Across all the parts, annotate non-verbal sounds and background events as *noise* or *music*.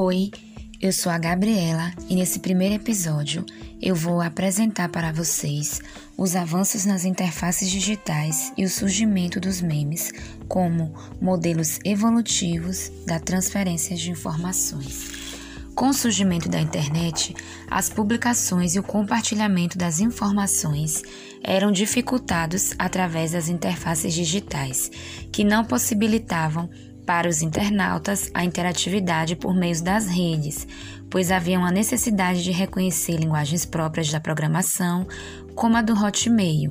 Oi, eu sou a Gabriela e nesse primeiro episódio eu vou apresentar para vocês os avanços nas interfaces digitais e o surgimento dos memes como modelos evolutivos da transferência de informações. Com o surgimento da internet, as publicações e o compartilhamento das informações eram dificultados através das interfaces digitais, que não possibilitavam para os internautas a interatividade por meio das redes, pois havia uma necessidade de reconhecer linguagens próprias da programação, como a do Hotmail.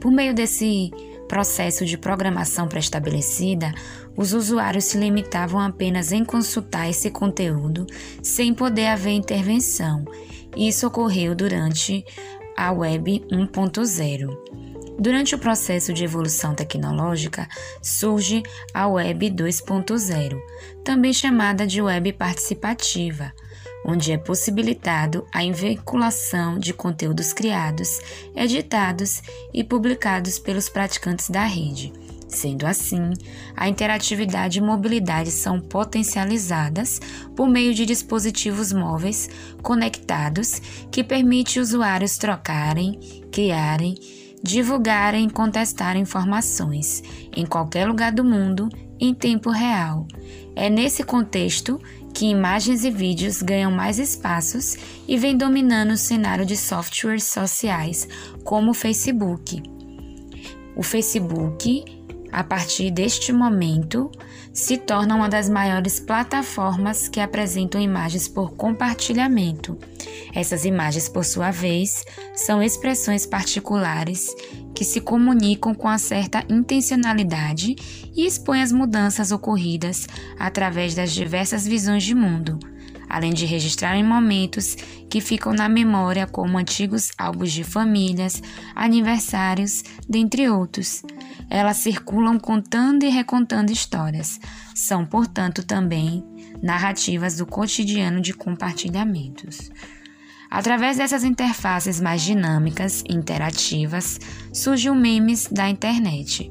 Por meio desse processo de programação pré-estabelecida, os usuários se limitavam apenas em consultar esse conteúdo sem poder haver intervenção. Isso ocorreu durante a Web 1.0. Durante o processo de evolução tecnológica, surge a Web 2.0, também chamada de Web participativa, onde é possibilitado a vinculação de conteúdos criados, editados e publicados pelos praticantes da rede. Sendo assim, a interatividade e mobilidade são potencializadas por meio de dispositivos móveis conectados que permite usuários trocarem, criarem divulgar e contestar informações em qualquer lugar do mundo em tempo real. É nesse contexto que imagens e vídeos ganham mais espaços e vem dominando o cenário de softwares sociais como o Facebook. O Facebook, a partir deste momento, se torna uma das maiores plataformas que apresentam imagens por compartilhamento. Essas imagens, por sua vez, são expressões particulares que se comunicam com uma certa intencionalidade e expõem as mudanças ocorridas através das diversas visões de mundo, além de registrarem momentos que ficam na memória, como antigos álbuns de famílias, aniversários, dentre outros. Elas circulam contando e recontando histórias. São, portanto, também narrativas do cotidiano de compartilhamentos. Através dessas interfaces mais dinâmicas interativas, surgem memes da internet.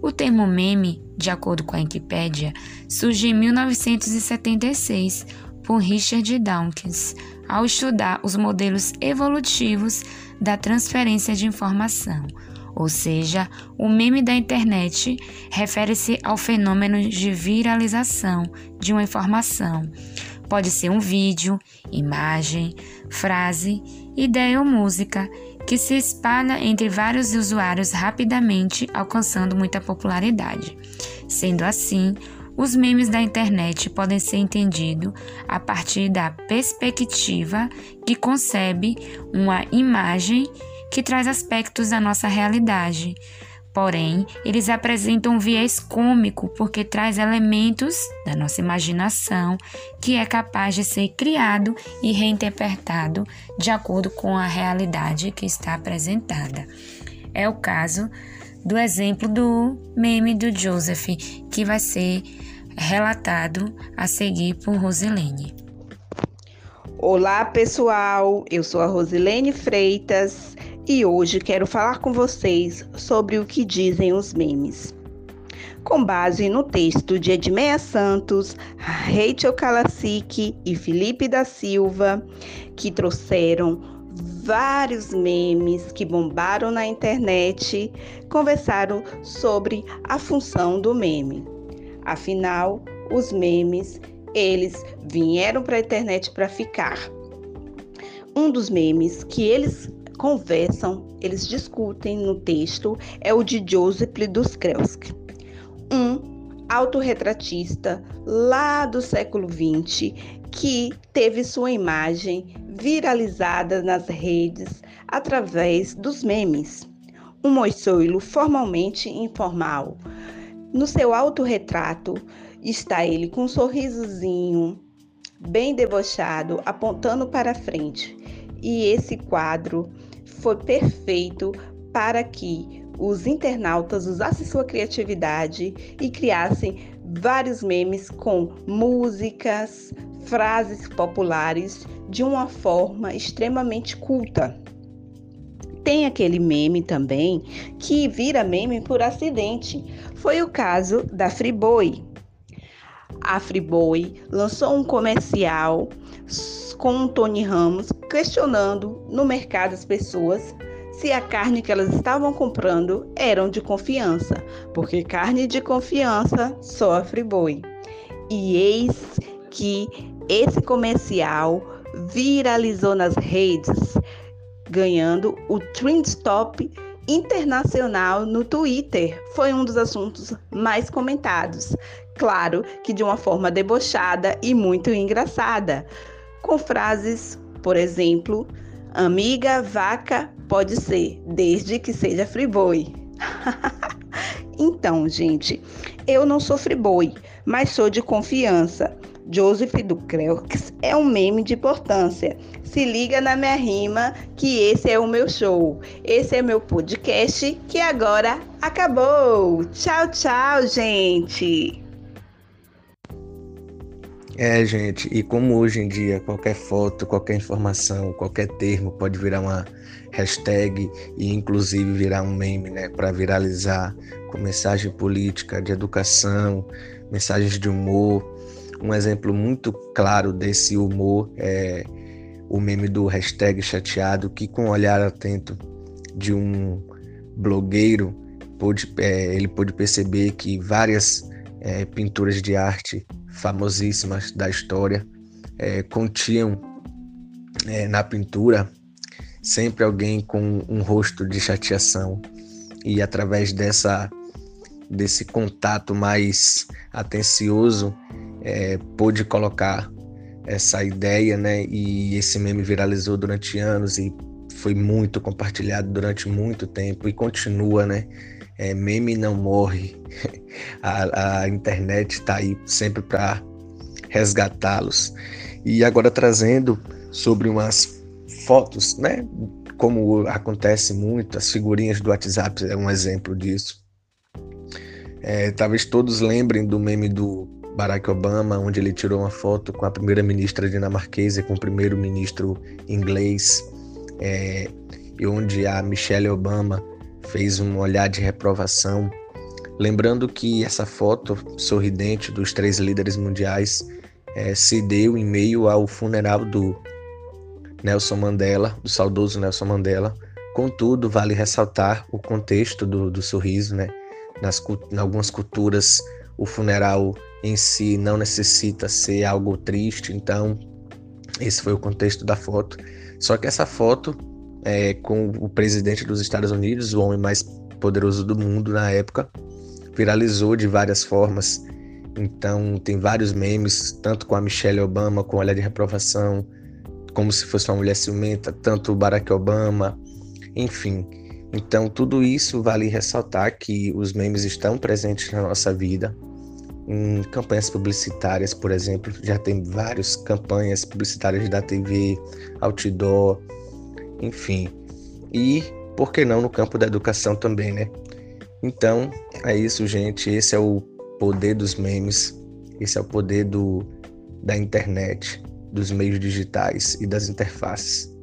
O termo meme, de acordo com a Wikipédia, surge em 1976 por Richard Dawkins, ao estudar os modelos evolutivos da transferência de informação ou seja, o meme da internet refere-se ao fenômeno de viralização de uma informação. Pode ser um vídeo, imagem, frase, ideia ou música que se espalha entre vários usuários rapidamente, alcançando muita popularidade. Sendo assim, os memes da internet podem ser entendidos a partir da perspectiva que concebe uma imagem que traz aspectos da nossa realidade. Porém, eles apresentam um viés cômico porque traz elementos da nossa imaginação que é capaz de ser criado e reinterpretado de acordo com a realidade que está apresentada. É o caso do exemplo do meme do Joseph, que vai ser relatado a seguir por Rosilene. Olá, pessoal. Eu sou a Rosilene Freitas e hoje quero falar com vocês sobre o que dizem os memes. Com base no texto de Edmeia Santos, Rachel Kalasic e Felipe da Silva, que trouxeram vários memes que bombaram na internet, conversaram sobre a função do meme. Afinal, os memes, eles vieram para a internet para ficar. Um dos memes que eles conversam, eles discutem no texto é o de Joseph Duskrelsk, um autorretratista lá do século XX que teve sua imagem viralizada nas redes através dos memes. Um moçoilo formalmente informal. No seu autorretrato está ele com um sorrisozinho bem debochado, apontando para frente. E esse quadro foi perfeito para que os internautas usassem sua criatividade e criassem vários memes com músicas, frases populares de uma forma extremamente culta. Tem aquele meme também que vira meme por acidente. Foi o caso da Friboi. a Friboi lançou um comercial com Tony Ramos questionando no mercado as pessoas se a carne que elas estavam comprando eram de confiança, porque carne de confiança só a Friboi. E eis que esse comercial viralizou nas redes, ganhando o Trend Top internacional no Twitter. Foi um dos assuntos mais comentados. Claro que de uma forma debochada e muito engraçada, com frases, por exemplo, amiga vaca pode ser, desde que seja friboi. *laughs* então, gente, eu não sou friboi, mas sou de confiança. Joseph do Creux é um meme de importância. Se liga na minha rima que esse é o meu show. Esse é meu podcast que agora acabou. Tchau, tchau, gente. É, gente, e como hoje em dia qualquer foto, qualquer informação, qualquer termo pode virar uma hashtag e inclusive virar um meme, né, para viralizar com mensagem política, de educação, mensagens de humor. Um exemplo muito claro desse humor é o meme do hashtag chateado, que com um olhar atento de um blogueiro, pôde, é, ele pôde perceber que várias é, pinturas de arte famosíssimas da história é, continham é, na pintura sempre alguém com um rosto de chateação e através dessa desse contato mais atencioso é, pôde colocar essa ideia, né? E esse meme viralizou durante anos e foi muito compartilhado durante muito tempo e continua, né? É, meme não morre. *laughs* A, a internet está aí sempre para resgatá-los. E agora trazendo sobre umas fotos, né? Como acontece muito, as figurinhas do WhatsApp é um exemplo disso. É, talvez todos lembrem do meme do Barack Obama, onde ele tirou uma foto com a primeira-ministra dinamarquesa e com o primeiro-ministro inglês, é, e onde a Michelle Obama fez um olhar de reprovação. Lembrando que essa foto sorridente dos três líderes mundiais é, se deu em meio ao funeral do Nelson Mandela, do saudoso Nelson Mandela. Contudo, vale ressaltar o contexto do, do sorriso, né? Nas, em algumas culturas, o funeral em si não necessita ser algo triste, então esse foi o contexto da foto. Só que essa foto é com o presidente dos Estados Unidos, o homem mais poderoso do mundo na época, viralizou de várias formas. Então tem vários memes, tanto com a Michelle Obama com olhar de reprovação, como se fosse uma mulher ciumenta, tanto o Barack Obama, enfim. Então tudo isso vale ressaltar que os memes estão presentes na nossa vida em campanhas publicitárias, por exemplo, já tem várias campanhas publicitárias da TV, outdoor, enfim. E por que não no campo da educação também, né? Então, é isso, gente. Esse é o poder dos memes, esse é o poder do, da internet, dos meios digitais e das interfaces.